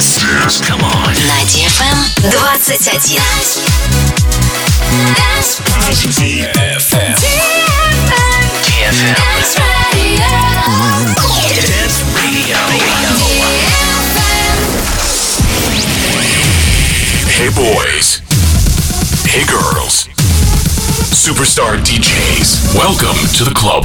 Dance. Come on. На DFM 21. DFM. DFM. Dance Radio. Hey boys. Hey girls. Superstar DJs. Welcome to the club.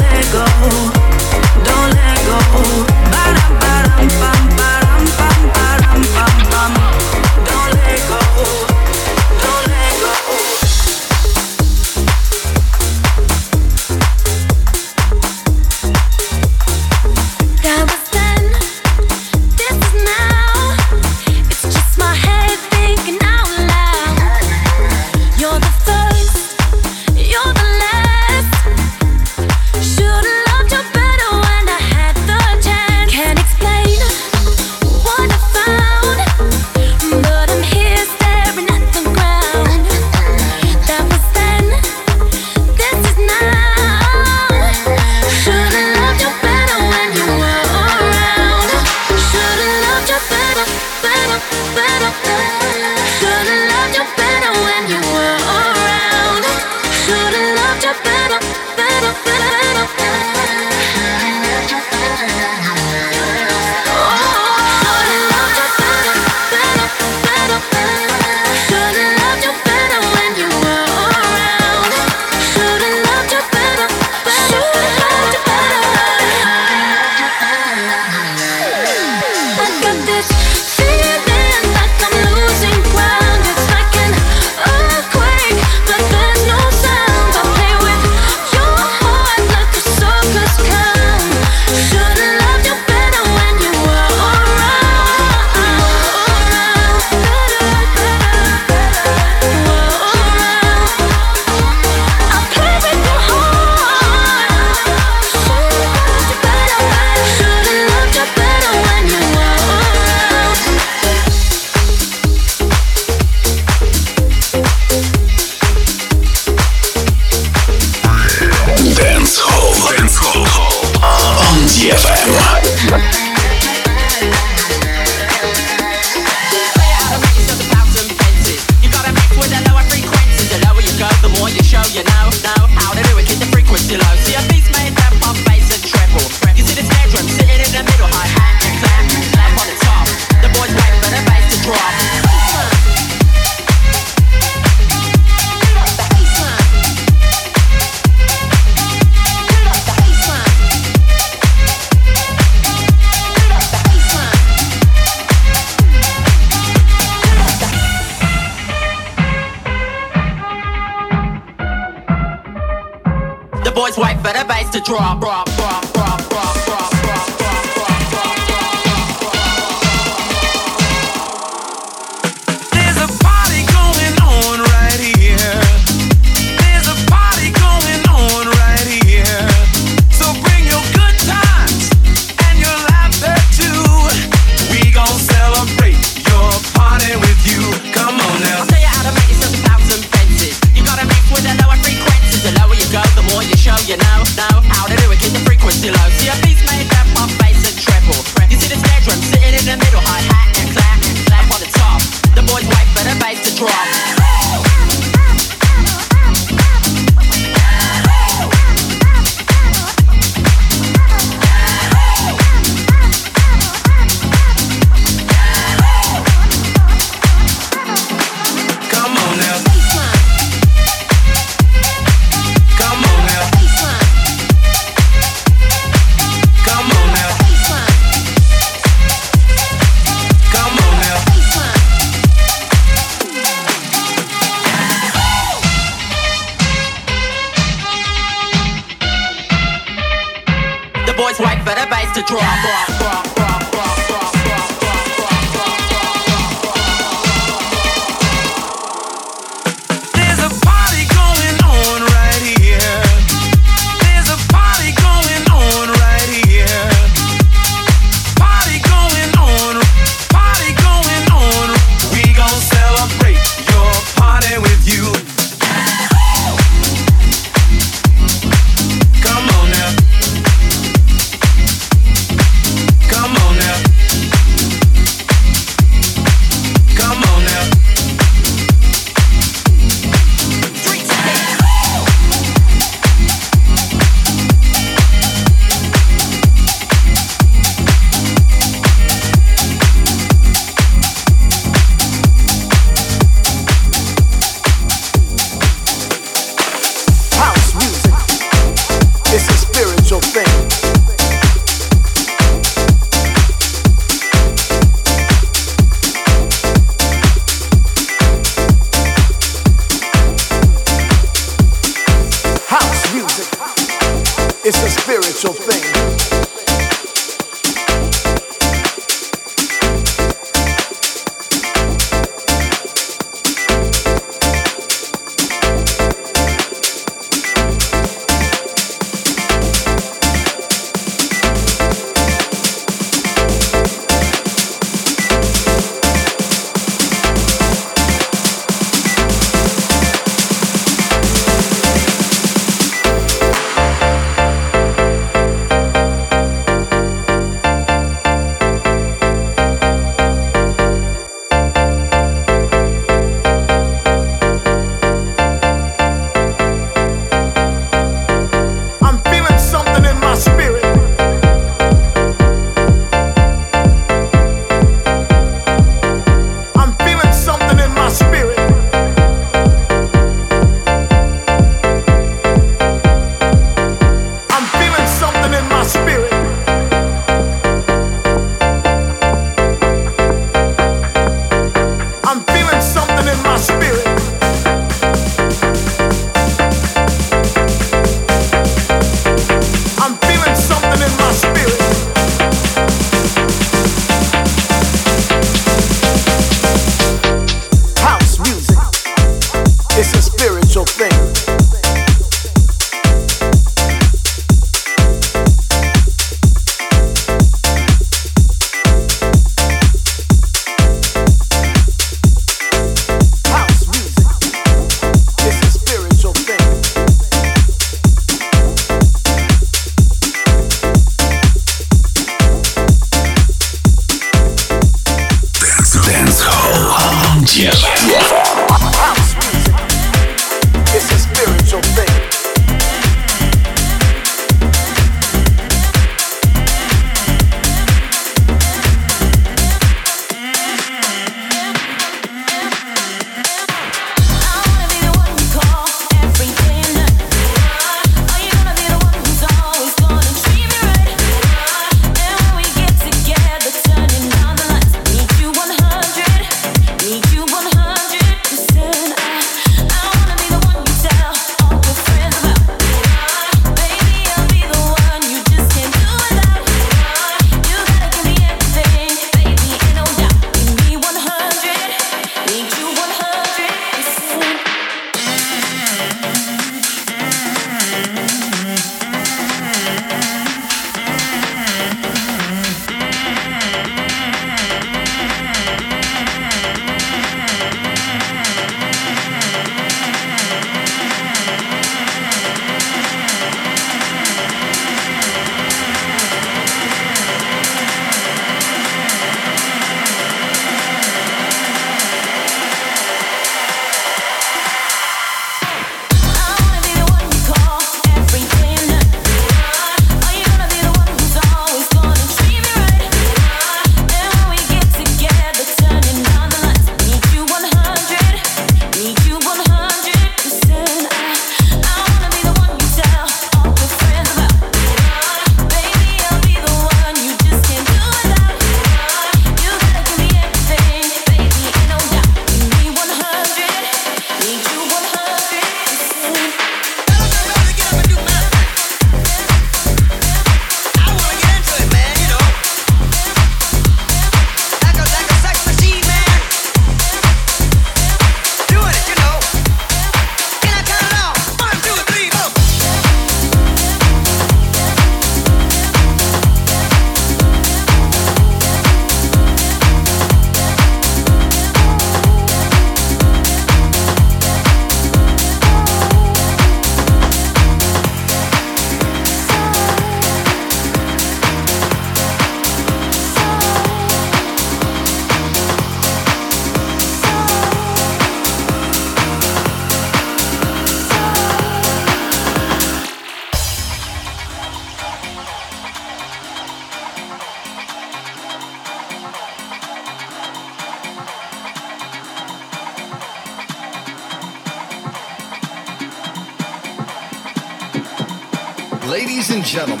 gentlemen.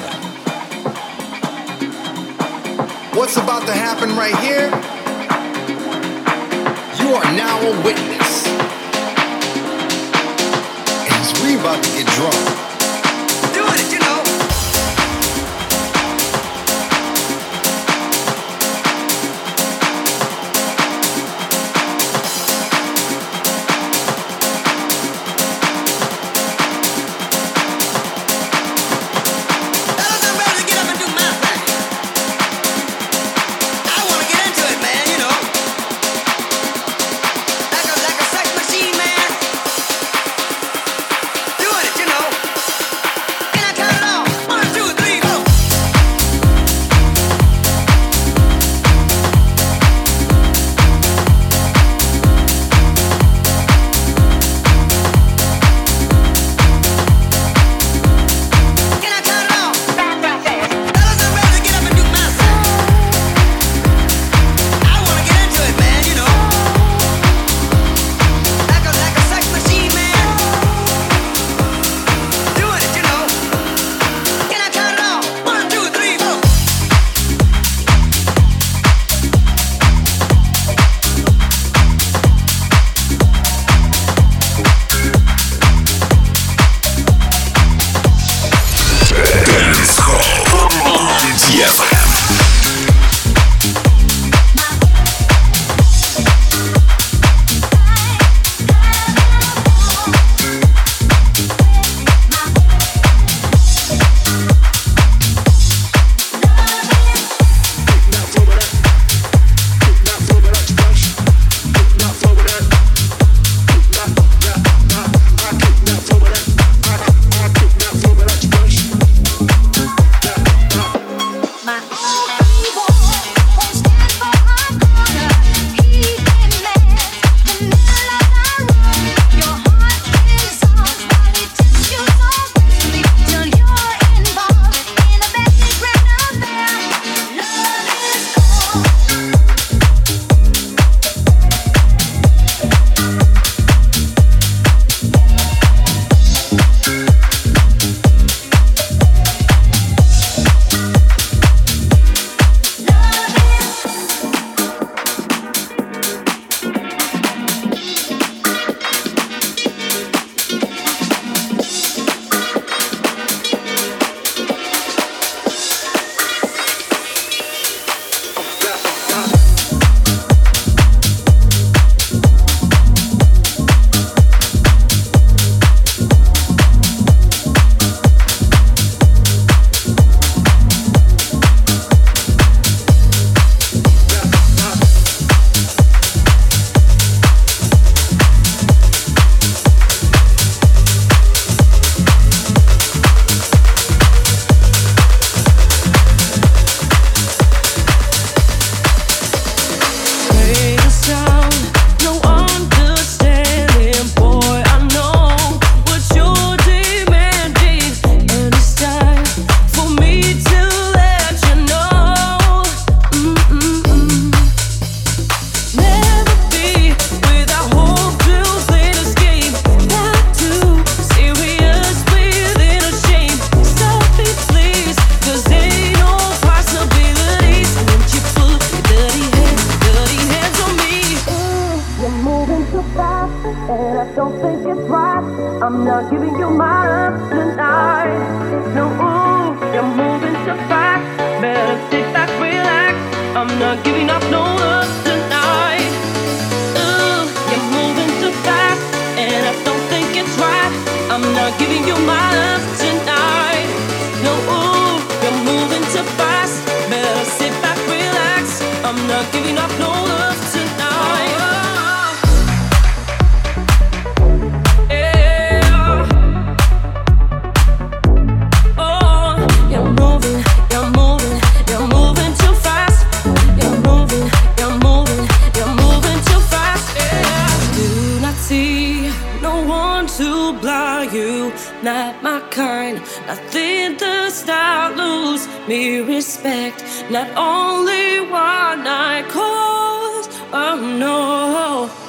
to blow you, not my kind. Nothing does not lose me respect. Not only one I cause, oh no.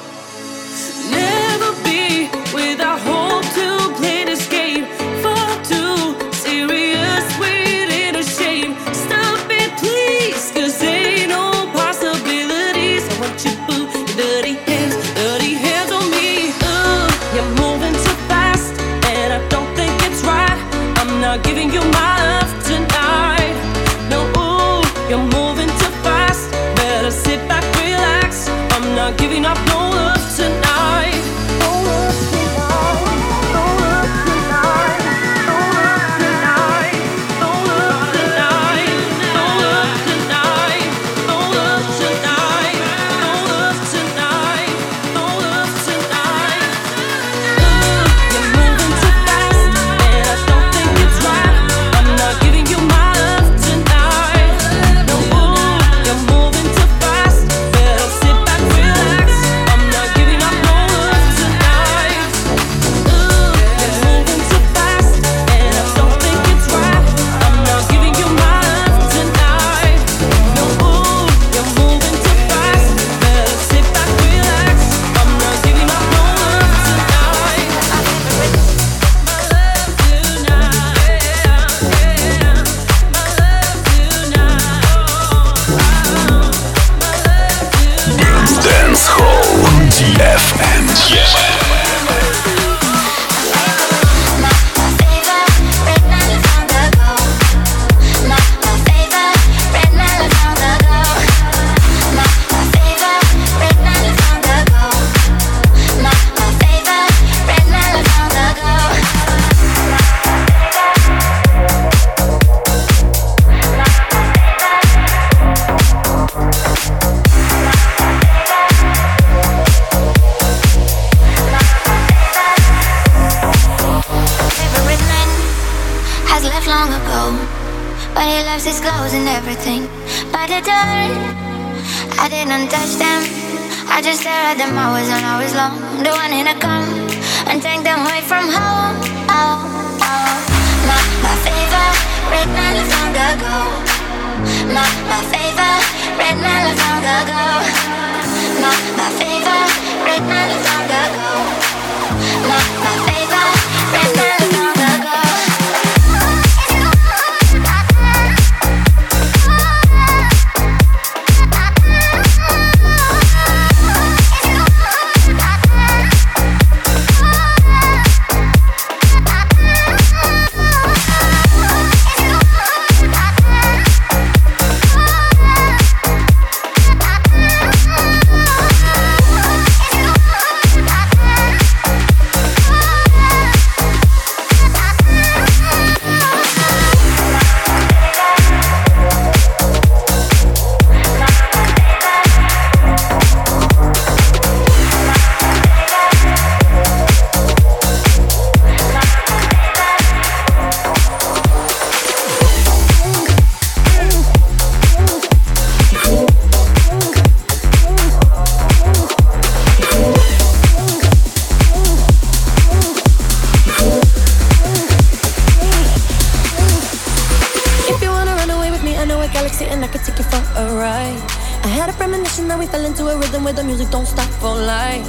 Fell into a rhythm where the music don't stop for life.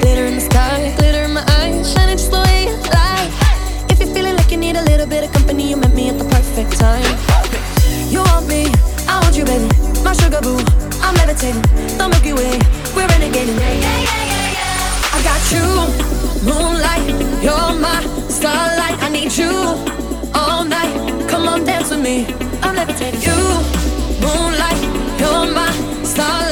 Glitter in the sky, glitter in my eyes, shining just the way you like. If you're feeling like you need a little bit of company, you met me at the perfect time. You want me, I want you, baby. My sugar boo, I'm levitating. The Milky Way, we're renegading. I got you, moonlight, you're my starlight. I need you all night. Come on, dance with me. I'm levitating. You, moonlight, you're my starlight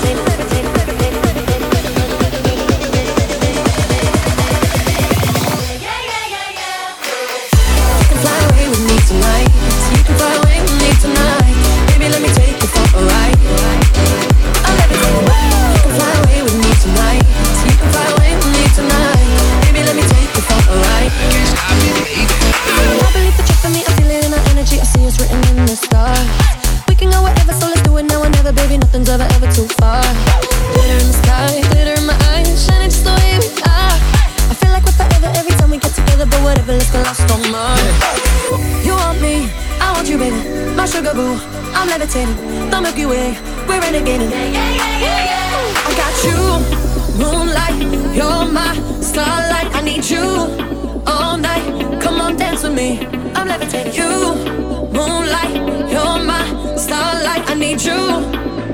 sugar boo. I'm levitating, the Milky Way. We're renegading. Yeah, yeah, yeah, yeah, yeah. I got you, moonlight. You're my starlight. I need you all night. Come on, dance with me. I'm levitating. You, moonlight. You're my starlight. I need you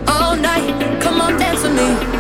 all night. Come on, dance with me.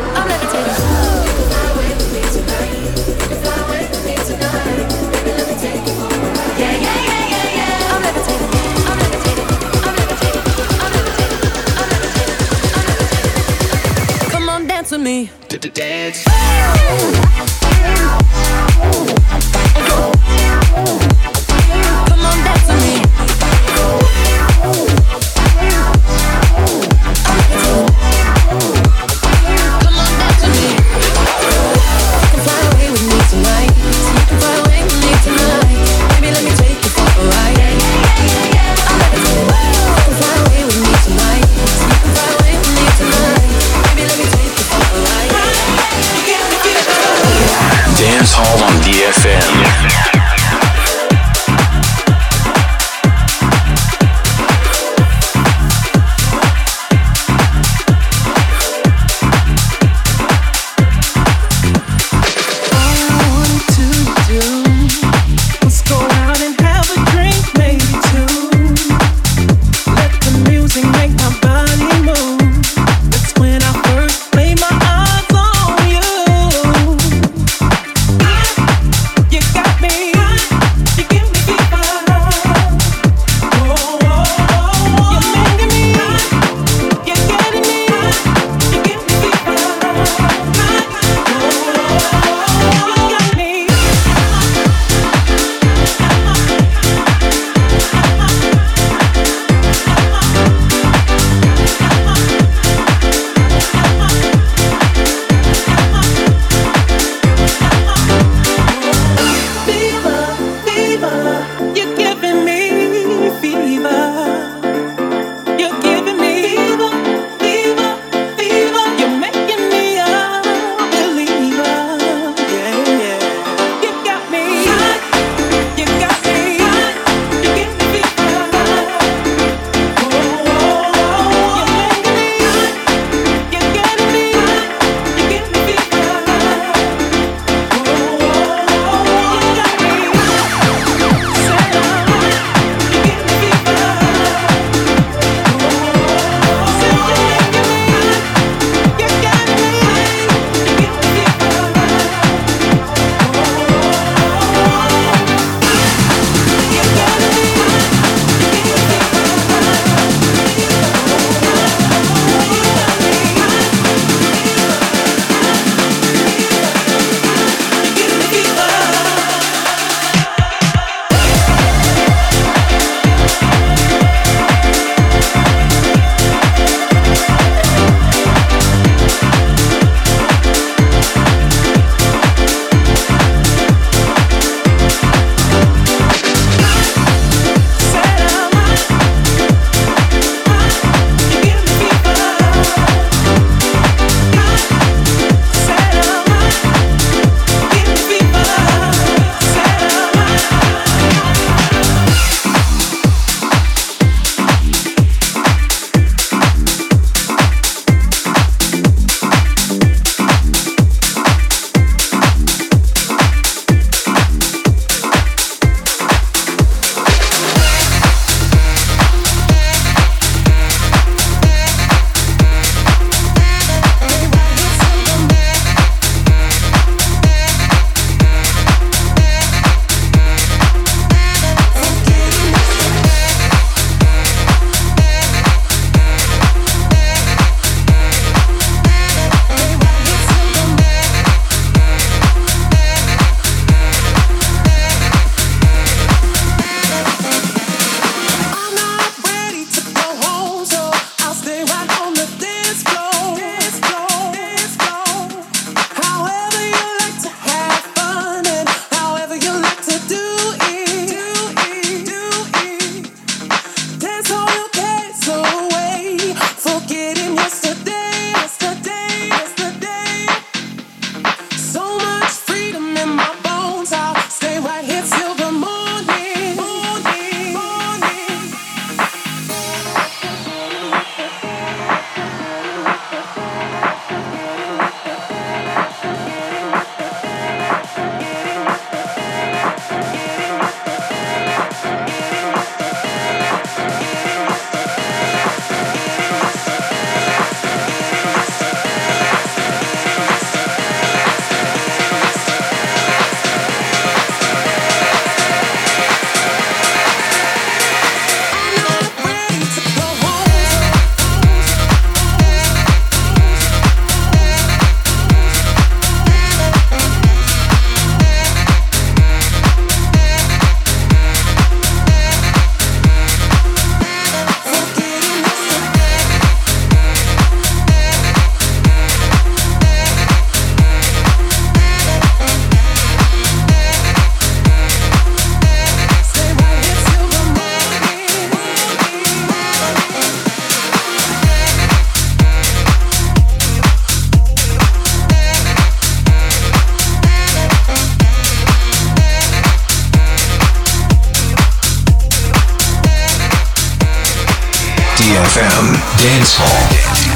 Dance Hall.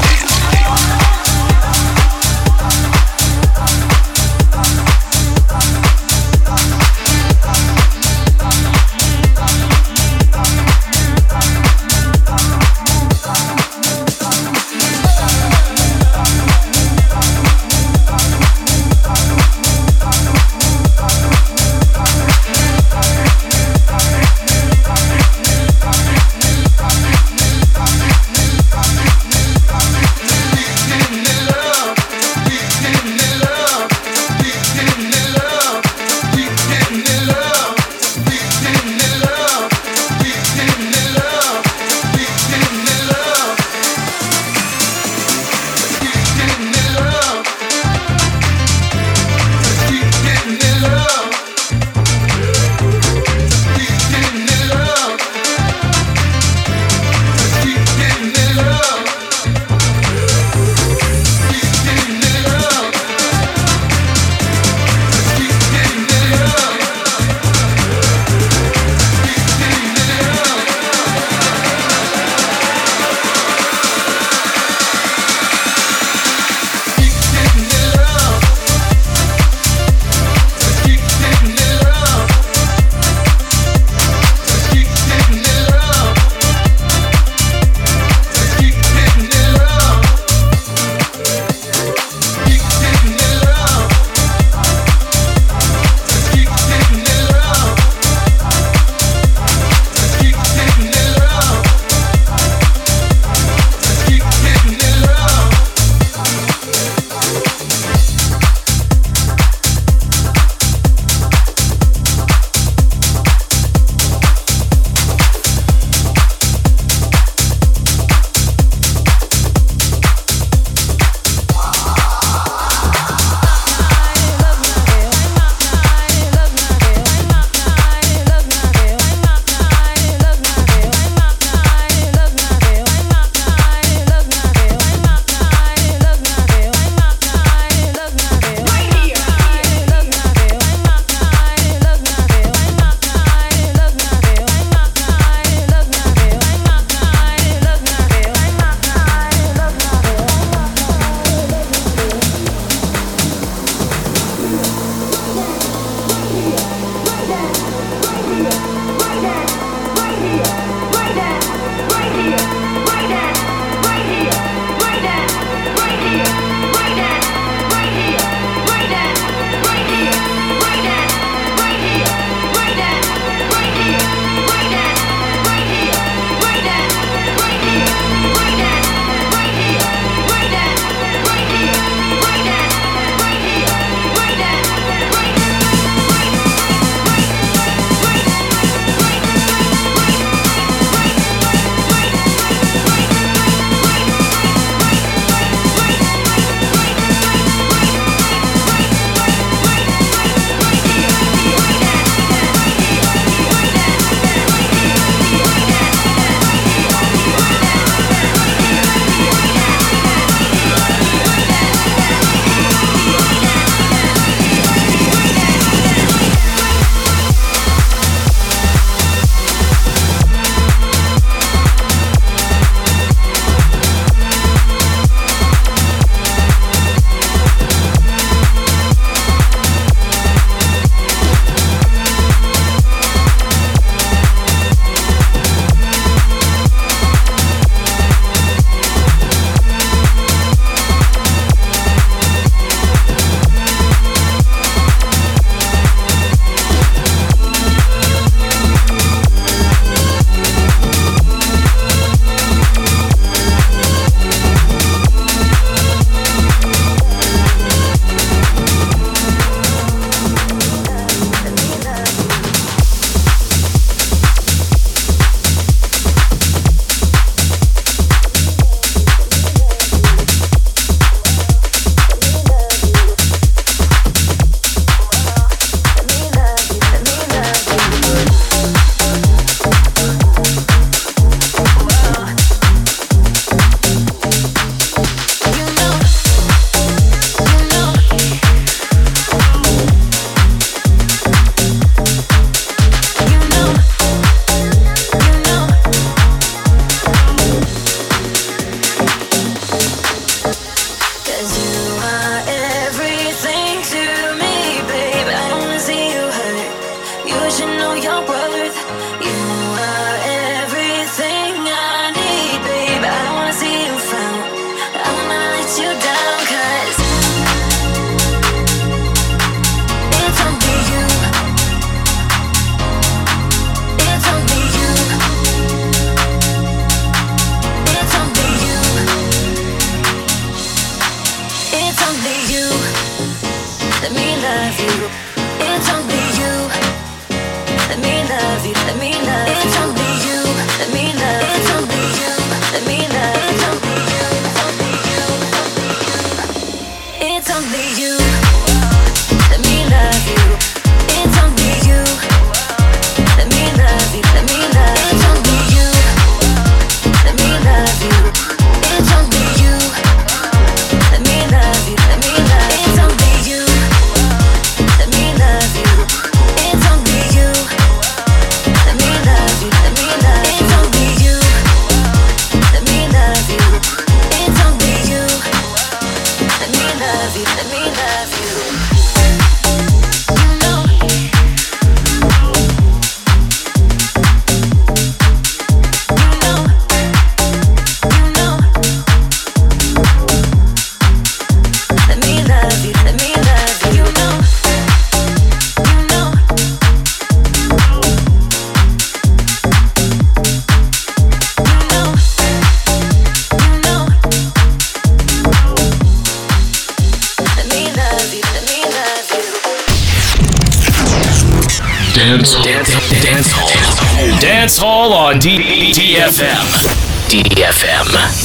DFM.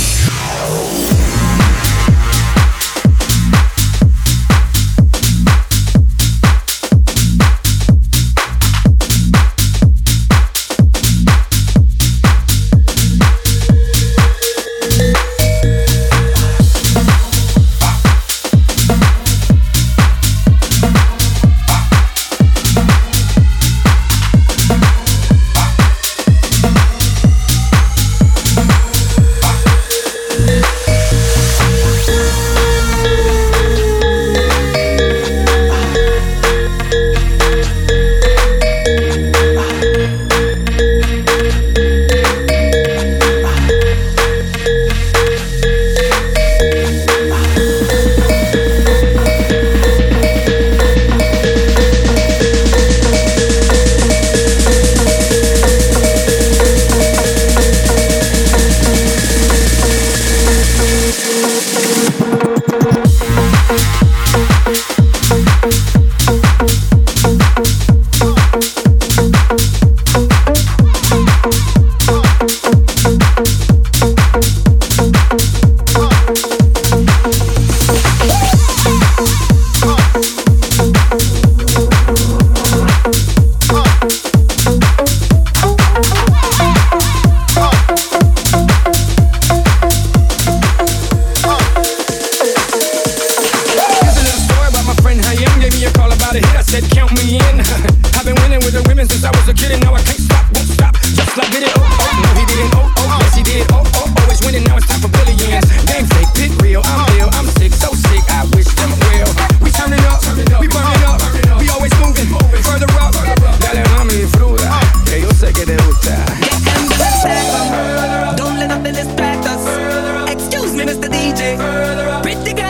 Dance Hall on DFM.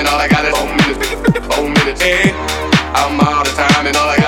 and all I got is four minutes. Four minutes. Hey, I'm out of time and all I got